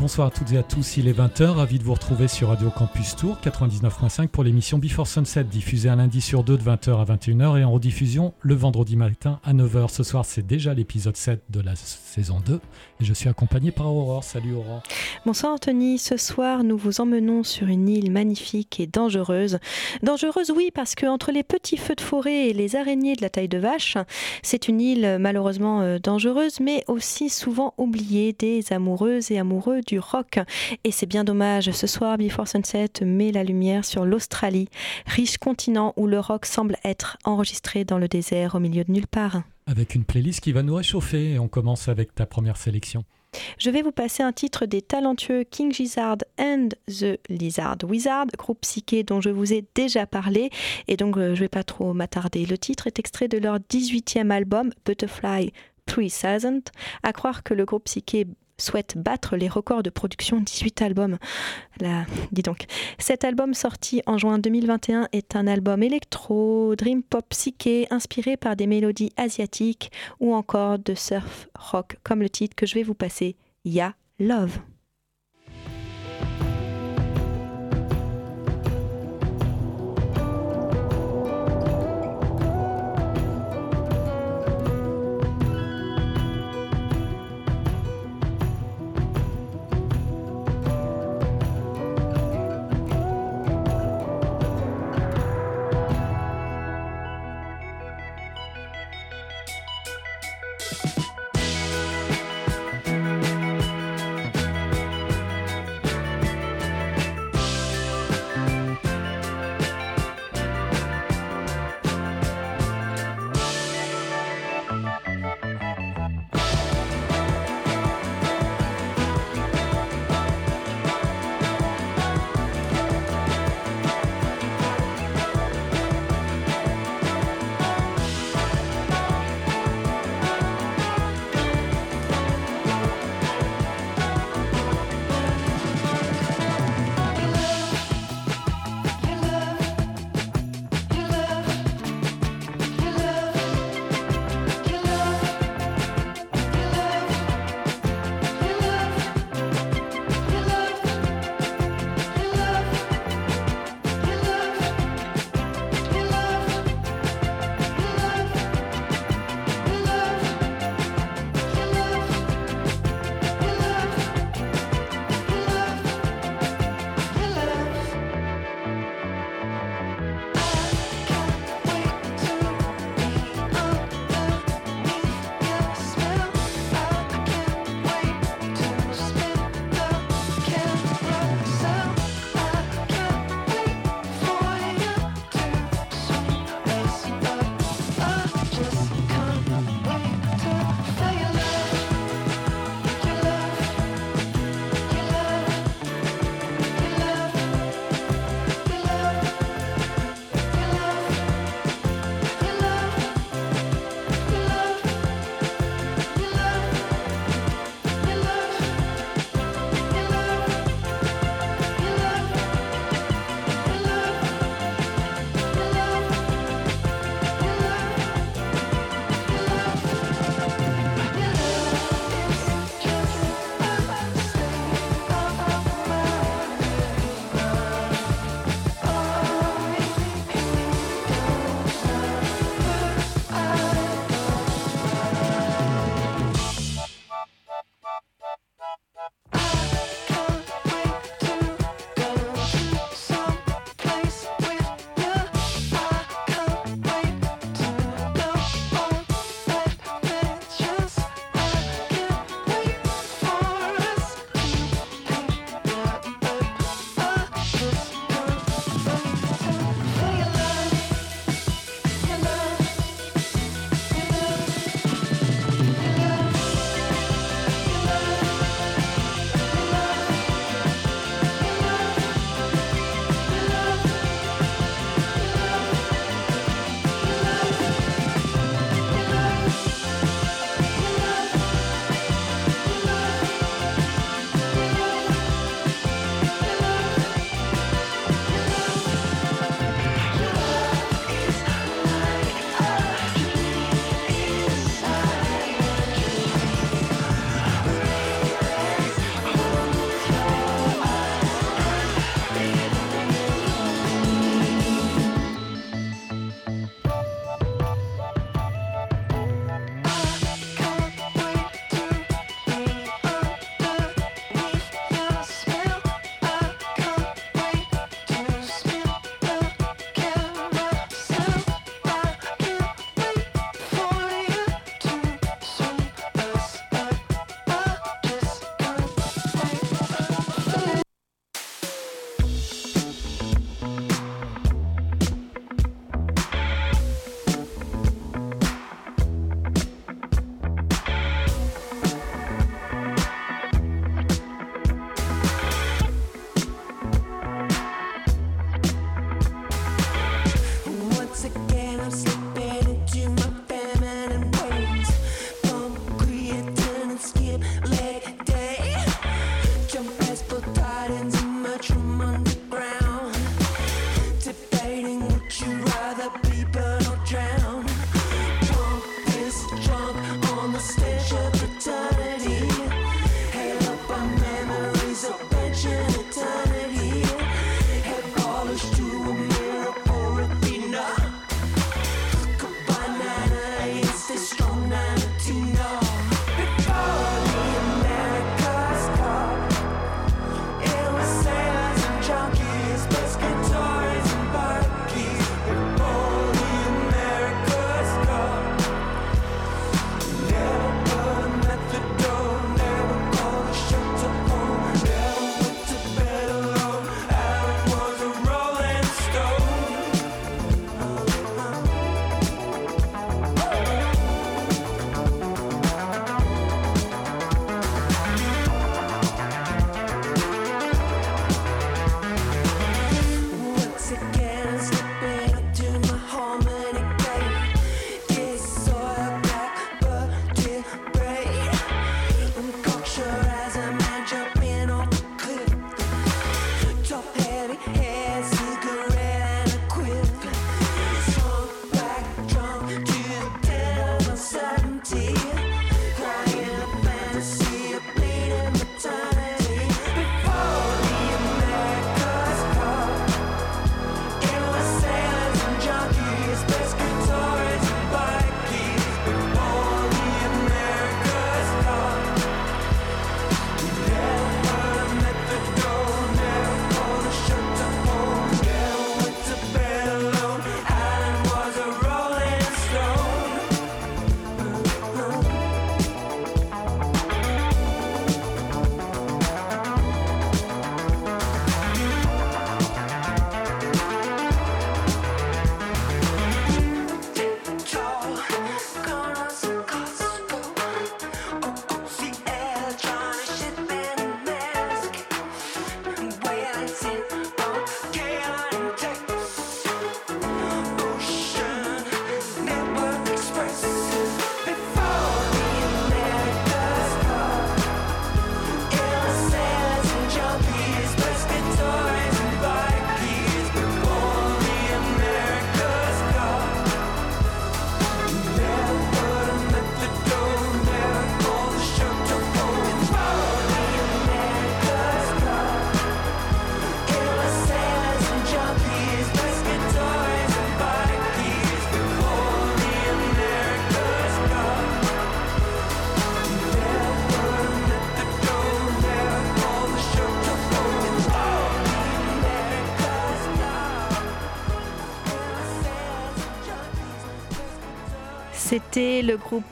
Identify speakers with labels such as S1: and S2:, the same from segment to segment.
S1: Bonsoir à toutes et à tous, il est 20h, ravi de vous retrouver sur Radio Campus Tour 99.5 pour l'émission Before Sunset, diffusée un lundi sur deux de 20h à 21h et en rediffusion le vendredi matin à 9h. Ce soir, c'est déjà l'épisode 7 de la saison 2 et je suis accompagné par Aurore. Salut Aurore.
S2: Bonsoir Anthony, ce soir nous vous emmenons sur une île magnifique et dangereuse. Dangereuse oui parce que entre les petits feux de forêt et les araignées de la taille de vache, c'est une île malheureusement euh, dangereuse mais aussi souvent oubliée des amoureuses et amoureux du rock. Et c'est bien dommage, ce soir Before Sunset met la lumière sur l'Australie, riche continent où le rock semble être enregistré dans le désert au milieu de nulle part.
S1: Avec une playlist qui va nous réchauffer et on commence avec ta première sélection.
S2: Je vais vous passer un titre des talentueux King Gizzard and the Lizard Wizard, groupe psyché dont je vous ai déjà parlé et donc euh, je vais pas trop m'attarder. Le titre est extrait de leur 18e album Butterfly 3000, à croire que le groupe psyché souhaite battre les records de production 18 albums. Là, dis donc. Cet album sorti en juin 2021 est un album électro, dream pop psyché, inspiré par des mélodies asiatiques ou encore de surf rock, comme le titre que je vais vous passer, Ya Love.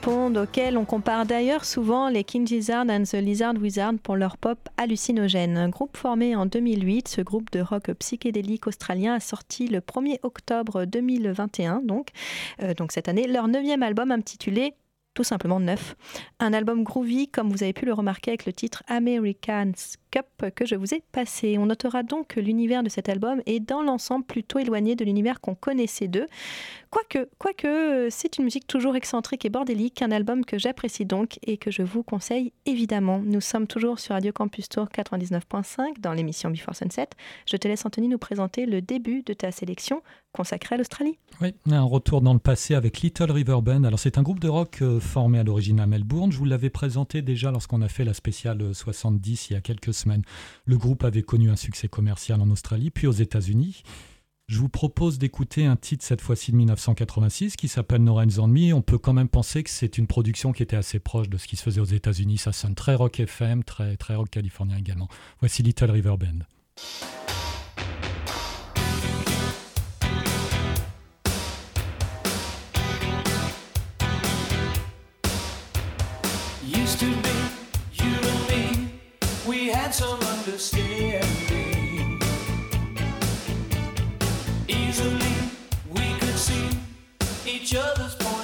S2: Pond auquel on compare d'ailleurs souvent les King Gizzard and the Lizard Wizard pour leur pop hallucinogène. Un groupe formé en 2008, ce groupe de rock psychédélique australien a sorti le 1er octobre 2021, donc, euh, donc cette année, leur neuvième album intitulé tout simplement neuf. Un album groovy, comme vous avez pu le remarquer avec le titre Americans Cup que je vous ai passé. On notera donc que l'univers de cet album est dans l'ensemble plutôt éloigné de l'univers qu'on connaissait d'eux. Quoique, quoique c'est une musique toujours excentrique et bordélique, un album que j'apprécie donc et que je vous conseille évidemment. Nous sommes toujours sur Radio Campus Tour 99.5 dans l'émission Before Sunset. Je te laisse Anthony nous présenter le début de ta sélection consacrée à l'Australie.
S1: Oui, un retour dans le passé avec Little River Band. Alors c'est un groupe de rock euh, formé à l'origine à Melbourne. Je vous l'avais présenté déjà lorsqu'on a fait la spéciale 70 il y a quelques Le groupe avait connu un succès commercial en Australie, puis aux États-Unis. Je vous propose d'écouter un titre cette fois-ci de 1986 qui s'appelle No Rains on Me. On peut quand même penser que c'est une production qui était assez proche de ce qui se faisait aux États-Unis. Ça sonne très rock FM, très, très rock californien également. Voici Little River Band.
S3: we had some understanding. Easily, we could see each other's point.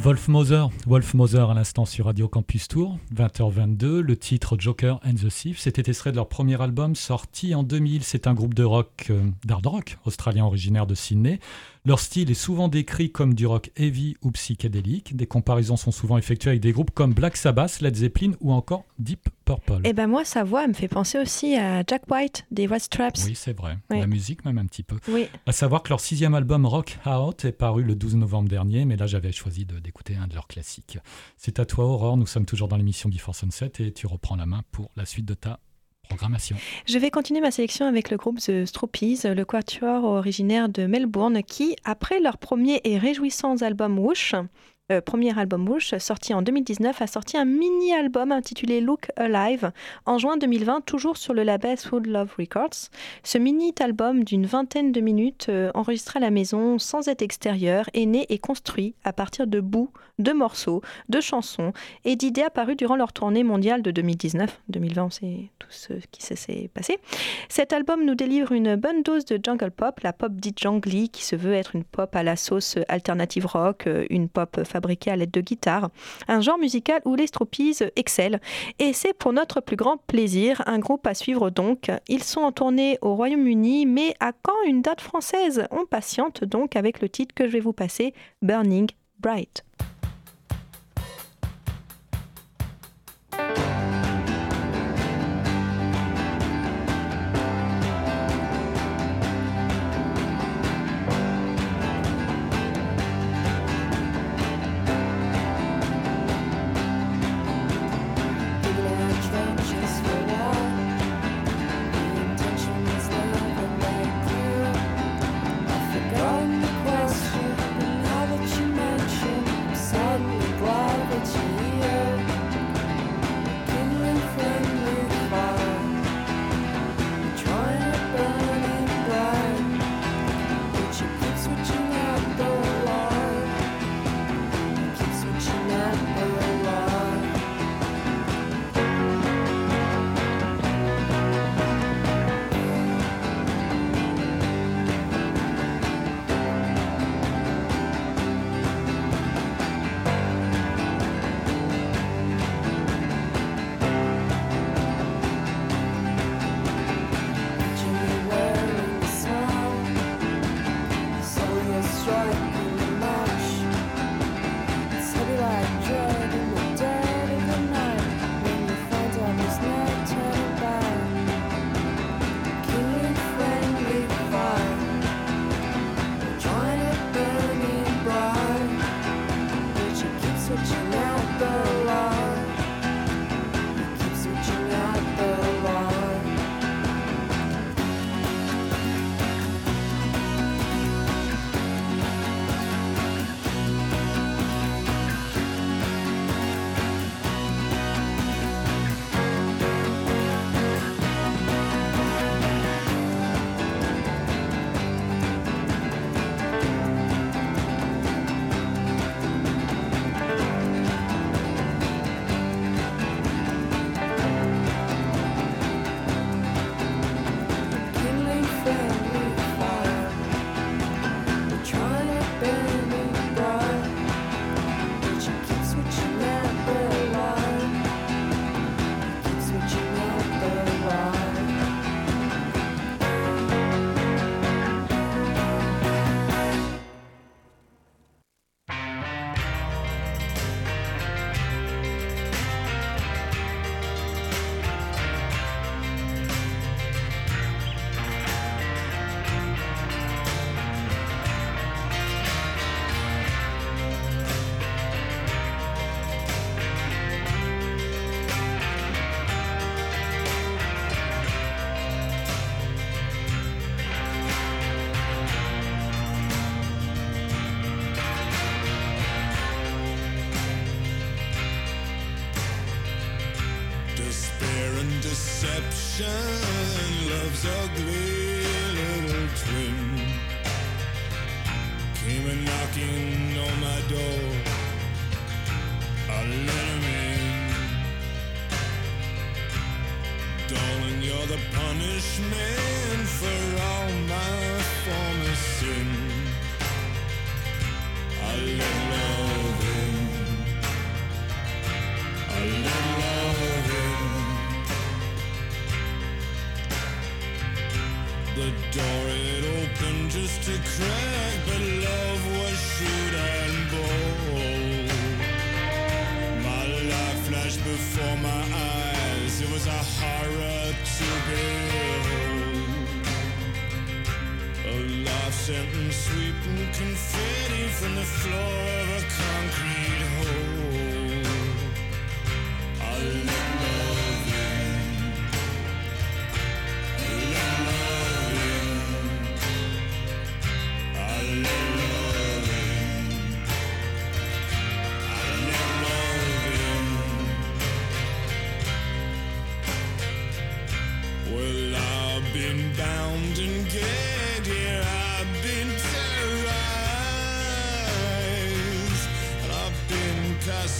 S1: Wolf Mother, Wolf Mother à l'instant sur Radio Campus Tour, 20h22, le titre Joker and the Thief, c'était extrait de leur premier album sorti en 2000, c'est un groupe de rock, euh, d'hard rock, australien originaire de Sydney. Leur style est souvent décrit comme du rock heavy ou psychédélique. Des comparaisons sont souvent effectuées avec des groupes comme Black Sabbath, Led Zeppelin ou encore Deep Purple.
S2: Et eh ben moi, sa voix me fait penser aussi à Jack White des White Straps.
S1: Oui, c'est vrai. La musique même un petit peu.
S2: Oui.
S1: À savoir que leur sixième album Rock Out est paru le 12 novembre dernier, mais là j'avais choisi d'écouter un de leurs classiques. C'est à toi Aurore, nous sommes toujours dans l'émission Before Sunset et tu reprends la main pour la suite de ta
S2: je vais continuer ma sélection avec le groupe The Stroppies, le quatuor originaire de Melbourne, qui, après leur premier et réjouissant album Whoosh, euh, premier album Whoosh, sorti en 2019, a sorti un mini-album intitulé Look Alive en juin 2020, toujours sur le label Food Love Records. Ce mini-album d'une vingtaine de minutes, euh, enregistré à la maison sans être extérieur, est né et construit à partir de bouts, de morceaux, de chansons et d'idées apparues durant leur tournée mondiale de 2019. 2020, c'est tout ce qui s'est passé. Cet album nous délivre une bonne dose de jungle pop, la pop dite jangly, qui se veut être une pop à la sauce alternative rock, une pop fabriqué à l'aide de guitare, un genre musical où les Stroppies excellent. Et c'est pour notre plus grand plaisir, un groupe à suivre donc. Ils sont en tournée au Royaume-Uni, mais à quand une date française? On patiente donc avec le titre que je vais vous passer, Burning Bright.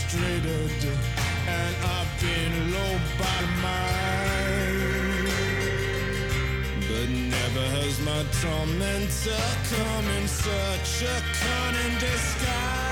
S4: Castrated, and I've been lobotomized. But never has my tormentor come in such a cunning disguise.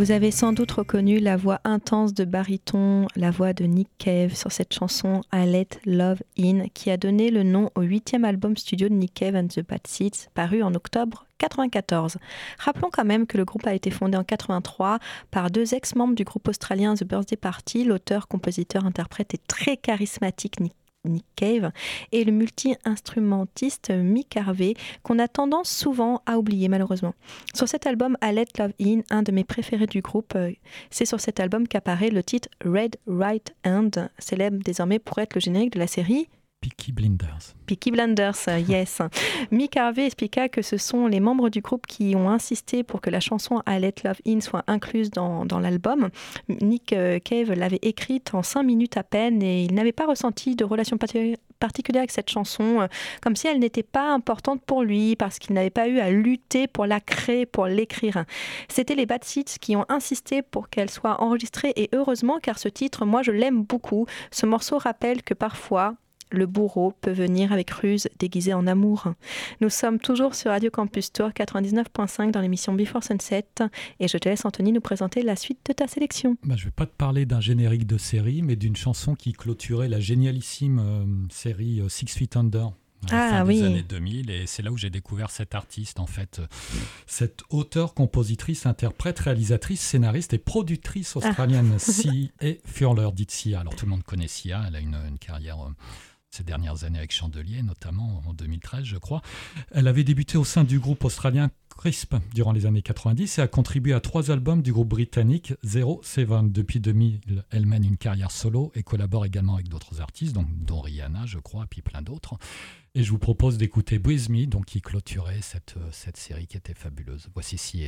S2: Vous avez sans doute reconnu la voix intense de baryton, la voix de Nick Cave sur cette chanson I Let Love In, qui a donné le nom au huitième album studio de Nick Cave and the Bad Seeds, paru en octobre 94. Rappelons quand même que le groupe a été fondé en 83 par deux ex-membres du groupe australien The Birthday Party, l'auteur, compositeur, interprète et très charismatique Nick Nick Cave et le multi-instrumentiste Mick Harvey qu'on a tendance souvent à oublier malheureusement. Sur cet album I Let Love In, un de mes préférés du groupe, euh, c'est sur cet album qu'apparaît le titre Red Right Hand, célèbre désormais pour être le générique de la série
S1: Peaky Blinders.
S2: Peaky Blinders, euh, yes. Mick Harvey expliqua que ce sont les membres du groupe qui ont insisté pour que la chanson I Let Love In soit incluse dans, dans l'album. Nick euh, Cave l'avait écrite en cinq minutes à peine et il n'avait pas ressenti de relation parti- particulière avec cette chanson, euh, comme si elle n'était pas importante pour lui parce qu'il n'avait pas eu à lutter pour la créer, pour l'écrire. C'était les Bad Seeds qui ont insisté pour qu'elle soit enregistrée et heureusement car ce titre, moi je l'aime beaucoup. Ce morceau rappelle que parfois, le bourreau peut venir avec ruse déguisé en amour. Nous sommes toujours sur Radio Campus Tour 99.5 dans l'émission Before Sunset et je te laisse Anthony nous présenter la suite de ta sélection.
S1: Bah, je ne vais pas te parler d'un générique de série, mais d'une chanson qui clôturait la génialissime euh, série euh, Six Feet Under. à la
S2: Ah,
S1: fin
S2: oui.
S1: des années 2000 et c'est là où j'ai découvert cet artiste en fait euh, cette auteure compositrice interprète réalisatrice scénariste et productrice
S2: Ah.
S1: australienne Sia et Furler dit Sia alors tout le monde connaît Sia elle a une, une carrière euh, ces dernières années avec Chandelier, notamment en 2013, je crois. Elle avait débuté au sein du groupe australien Crisp durant les années 90 et a contribué à trois albums du groupe britannique Zero Seven. Depuis 2000, elle mène une carrière solo et collabore également avec d'autres artistes, donc, dont Rihanna, je crois, et puis plein d'autres. Et je vous propose d'écouter Breathe Me, donc, qui clôturait cette, cette série qui était fabuleuse. Voici Si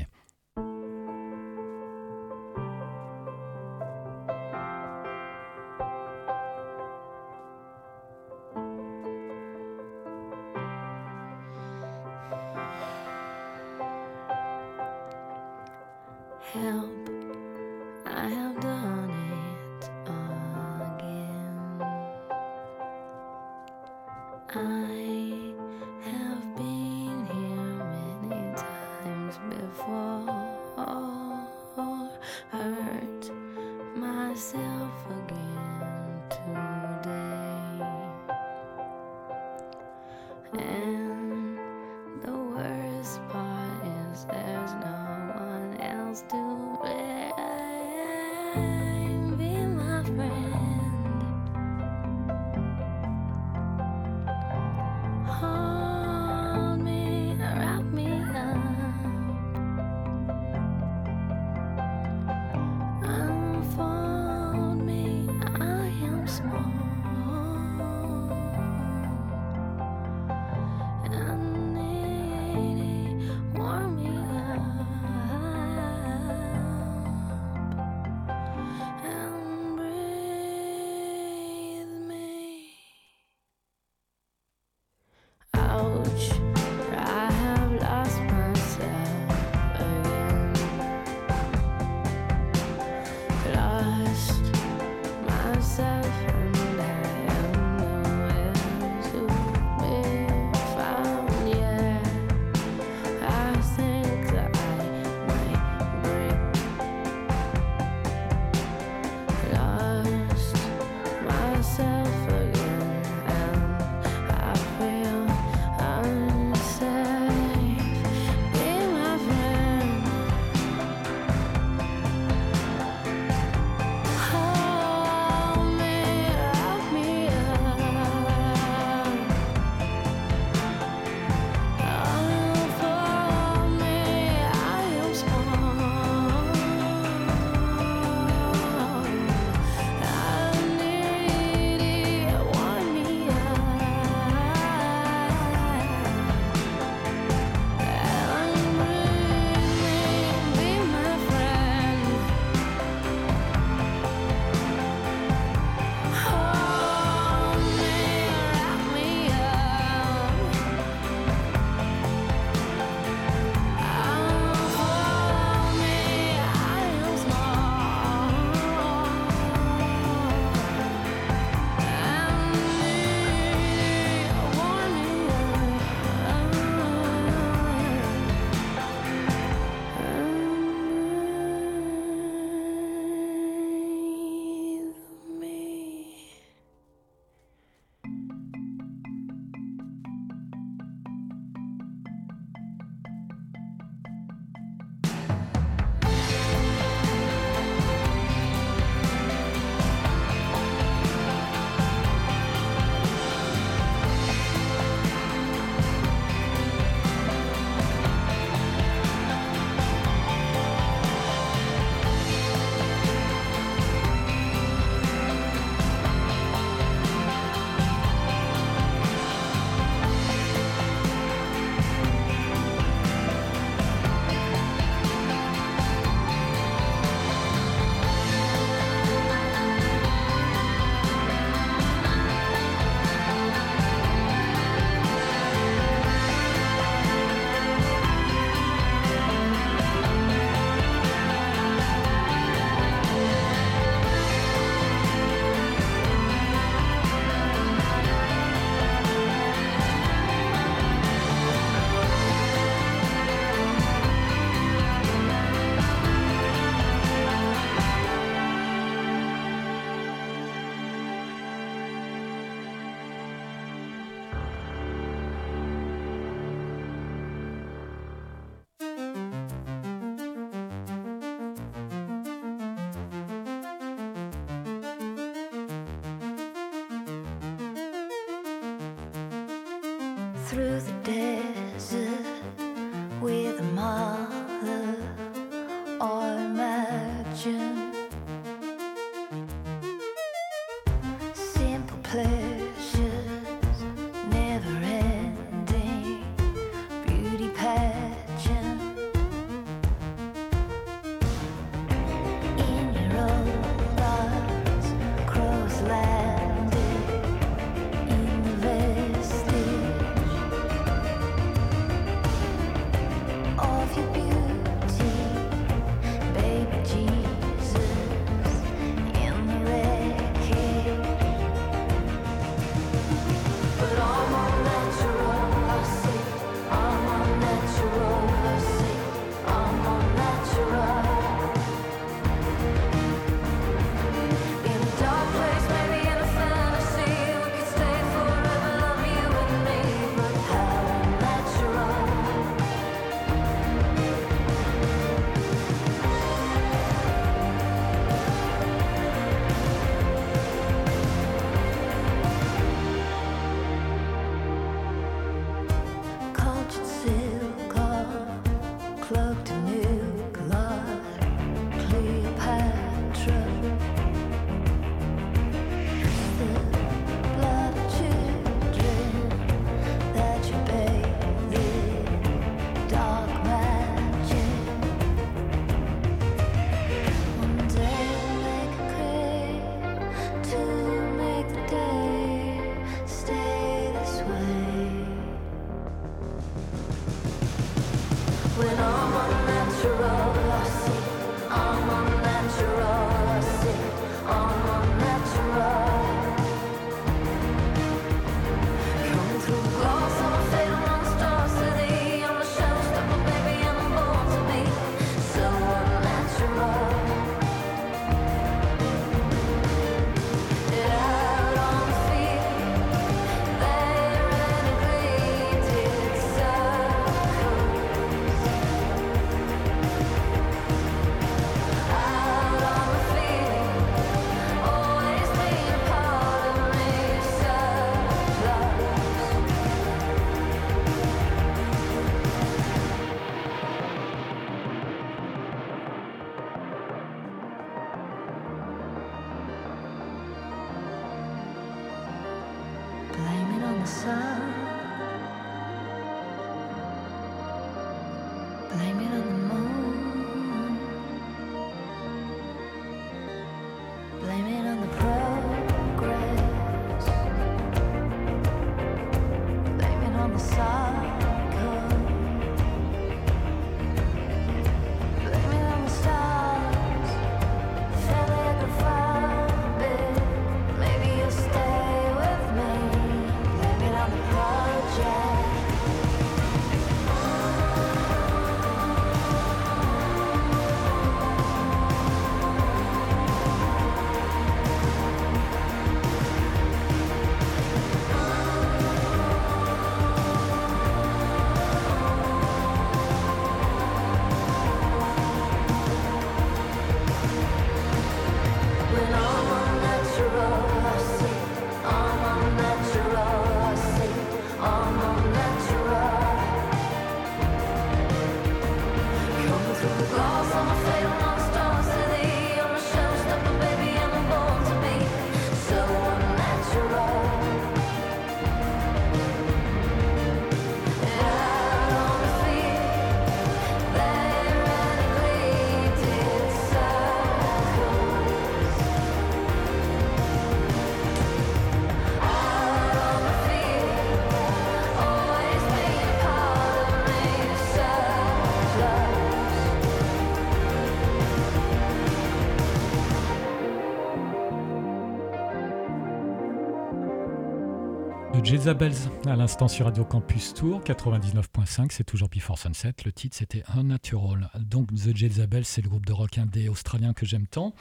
S1: Jezabels à l'instant sur Radio Campus Tour 99.5, c'est toujours Before Sunset. Le titre c'était Unnatural. Donc The Jezabels, c'est le groupe de rock indé australien que j'aime tant.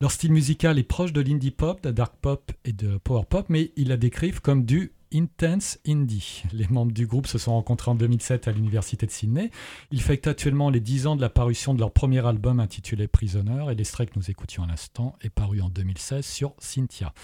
S1: Leur style musical est proche de l'indie pop, de la dark pop et de power pop, mais ils la décrivent comme du Intense Indie. Les membres du groupe se sont rencontrés en 2007 à l'université de Sydney. Ils fêtent actuellement les 10 ans de la parution de leur premier album intitulé Prisoner et l'extrait que nous écoutions à l'instant est paru en 2016 sur Cynthia.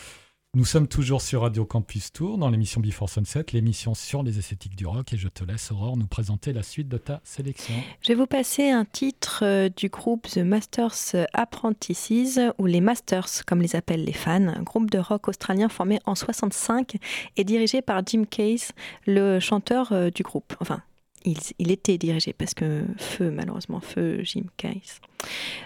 S1: Nous sommes toujours sur Radio Campus Tour dans l'émission Before Sunset, l'émission sur les esthétiques du rock et je te laisse Aurore nous présenter la suite de ta sélection.
S2: Je vais vous passer un titre euh, du groupe The Masters Apprentices ou les Masters comme les appellent les fans, groupe de rock australien formé en 65 et dirigé par Jim Case, le chanteur euh, du groupe. Enfin, il était dirigé parce que feu malheureusement feu Jim Case.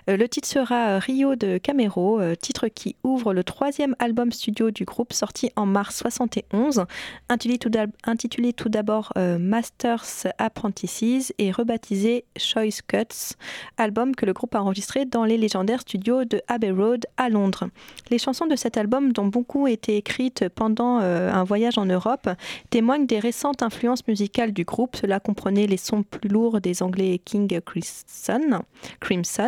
S2: Euh, Le titre sera euh, Rio de Camero, euh, titre qui ouvre le troisième album studio du groupe sorti en mars 71, intitulé tout d'abord Masters Apprentices et rebaptisé Choice Cuts, album que le groupe a enregistré dans les légendaires studios de Abbey Road à Londres. Les chansons de cet album, dont beaucoup étaient écrites pendant un voyage en Europe, témoignent des récentes influences musicales du groupe. Cela comprenait les sons plus lourds des Anglais King Crimson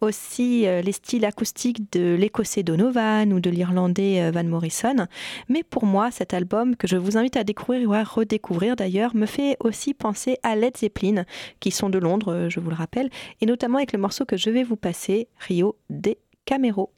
S2: aussi euh, les styles acoustiques de l'écossais Donovan ou de l'irlandais euh, Van Morrison. Mais pour moi, cet album, que je vous invite à découvrir ou à redécouvrir d'ailleurs, me fait aussi penser à Led Zeppelin, qui sont de Londres, euh, je vous le rappelle, et notamment avec le morceau que je vais vous passer, Rio de Camero.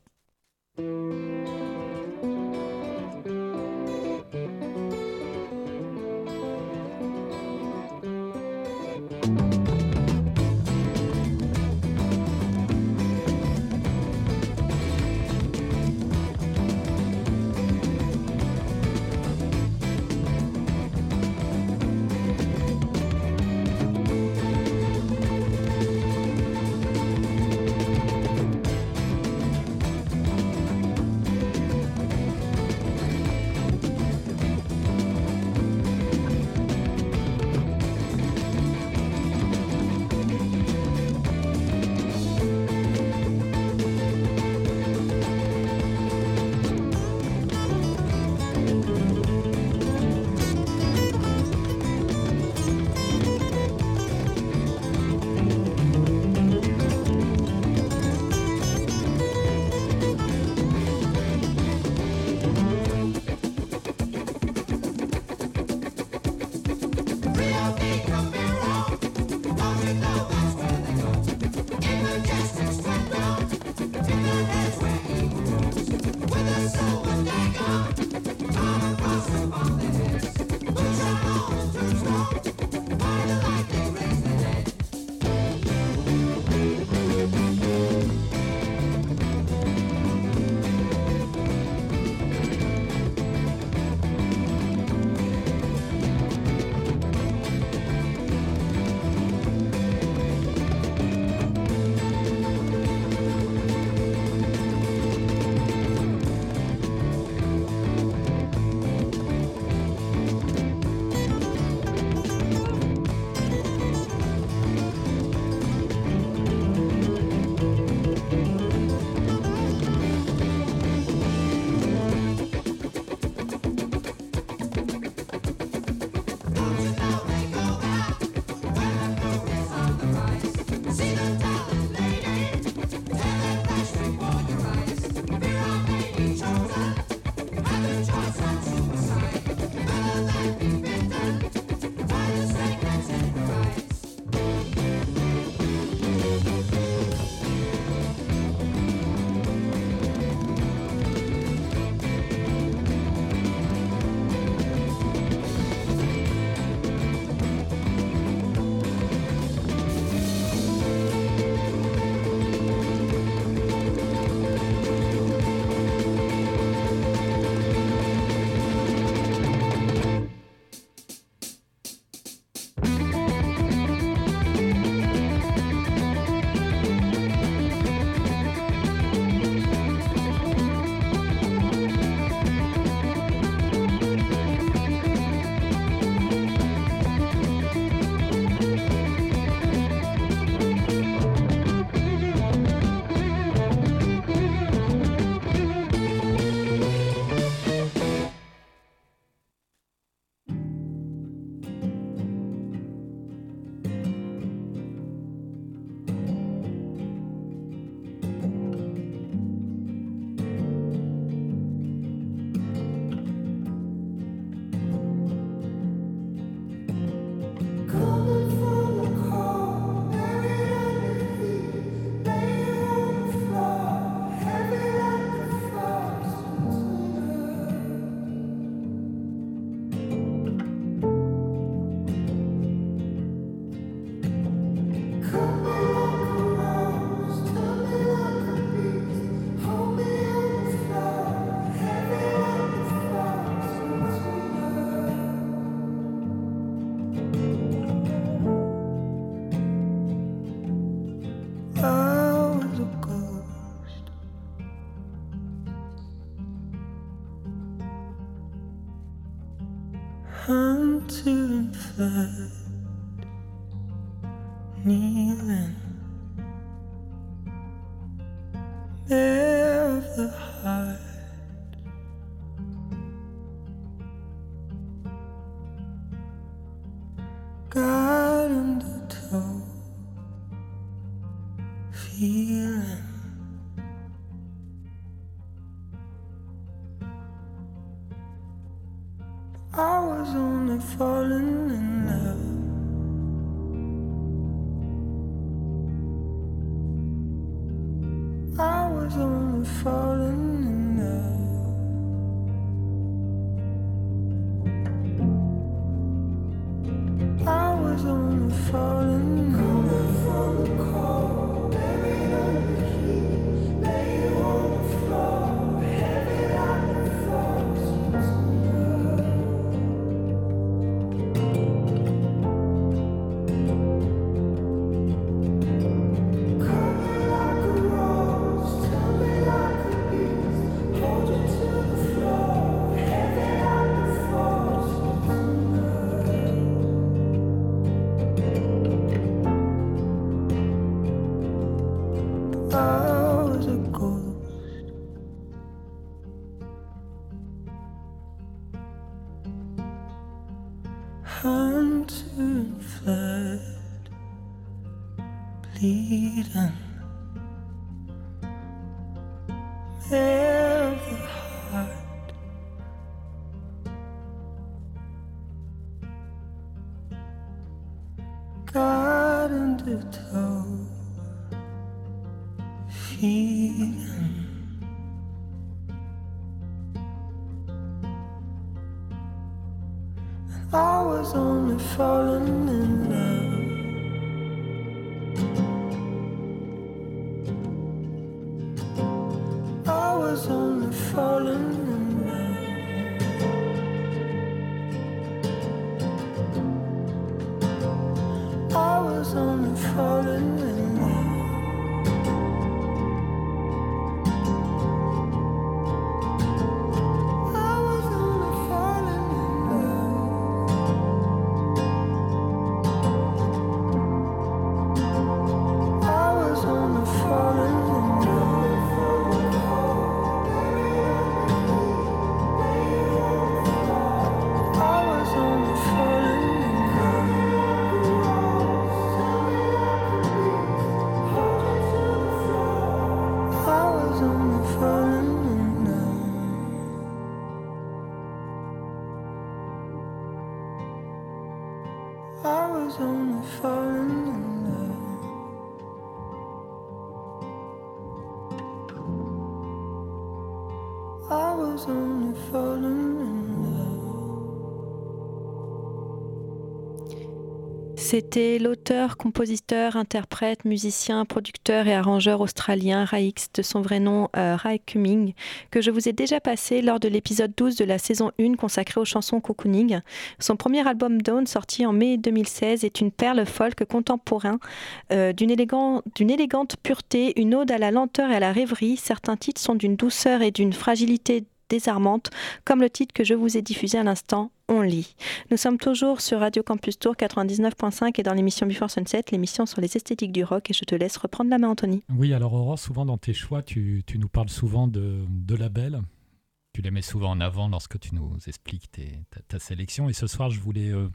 S2: C'était l'auteur, compositeur, interprète, musicien, producteur et arrangeur australien Raix, de son vrai nom euh, Cumming, que je vous ai déjà passé lors de l'épisode 12 de la saison 1 consacrée aux chansons cocooning. Son premier album Dawn, sorti en mai 2016, est une perle folk contemporain euh, d'une élégante pureté, une ode à la lenteur et à la rêverie. Certains titres sont d'une douceur et d'une fragilité désarmante, comme le titre que je vous ai diffusé à l'instant, On lit. Nous sommes toujours sur Radio Campus Tour 99.5 et dans l'émission Before Sunset, l'émission sur les esthétiques du rock. Et je te laisse reprendre la main, Anthony.
S1: Oui, alors Aurore, souvent dans tes choix, tu, tu nous parles souvent de, de labels. Tu les mets souvent en avant lorsque tu nous expliques tes- ta, ta sélection. Et ce soir, je voulais euh,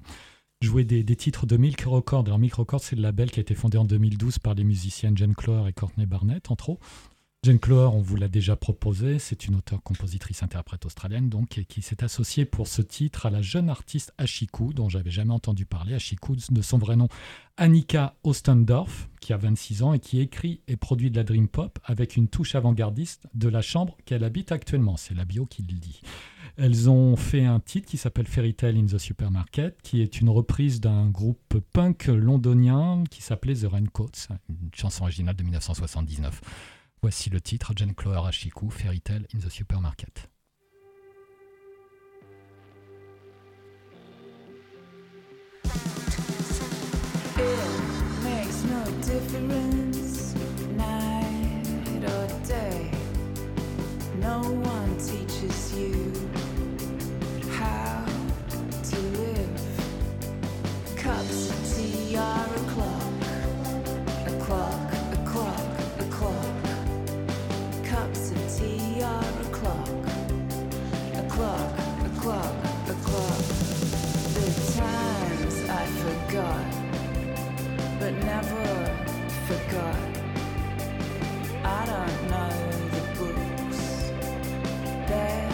S1: jouer des, des titres de Milk Records. Alors Milk Records, c'est le label qui a été fondé en 2012 par les musiciennes Jen Cloher et Courtney Barnett, entre autres. Jen Cloher, on vous l'a déjà proposé, c'est une auteure, compositrice, interprète australienne, donc, qui s'est associée pour ce titre à la jeune artiste Ashiku, dont j'avais jamais entendu parler. Ashiku, de son vrai nom, Annika Ostendorf, qui a 26 ans et qui écrit et produit de la dream pop avec une touche avant-gardiste de la chambre qu'elle habite actuellement. C'est la bio qui le dit. Elles ont fait un titre qui s'appelle Fairy Tale in the Supermarket, qui est une reprise d'un groupe punk londonien qui s'appelait The Raincoats, une chanson originale de 1979. Voici le titre, Jen Ashiku, Fairy Tale in the Supermarket.
S5: The o'clock. The times I forgot, but never forgot. I don't know the books. They're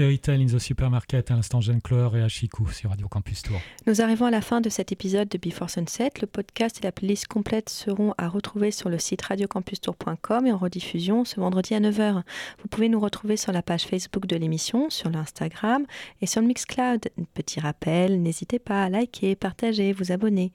S5: Fairy
S1: in the Supermarket, à l'instant Jeanne Clore et Achikou sur Radio Campus Tour.
S2: Nous arrivons à la fin de cet épisode de Before Sunset. Le podcast et la playlist complète seront à retrouver sur le site radiocampustour.com et en rediffusion ce vendredi à 9h. Vous pouvez nous retrouver sur la page Facebook de l'émission, sur l'Instagram et sur le Mixcloud. Petit rappel, n'hésitez pas à liker, partager, vous abonner.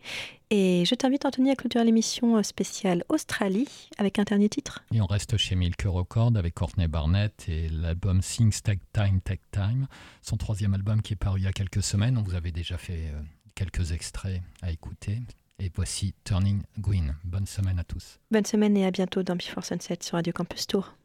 S2: Et je t'invite Anthony à clôturer l'émission spéciale Australie avec un dernier titre.
S1: Et on reste chez Milk Record avec Courtney Barnett et l'album Things Take Time, Take Time, son troisième album qui est paru il y a quelques semaines. On vous avait déjà fait euh, quelques extraits à écouter. Et voici Turning Green. Bonne semaine à tous.
S2: Bonne semaine et à bientôt dans Before Sunset sur Radio Campus Tour.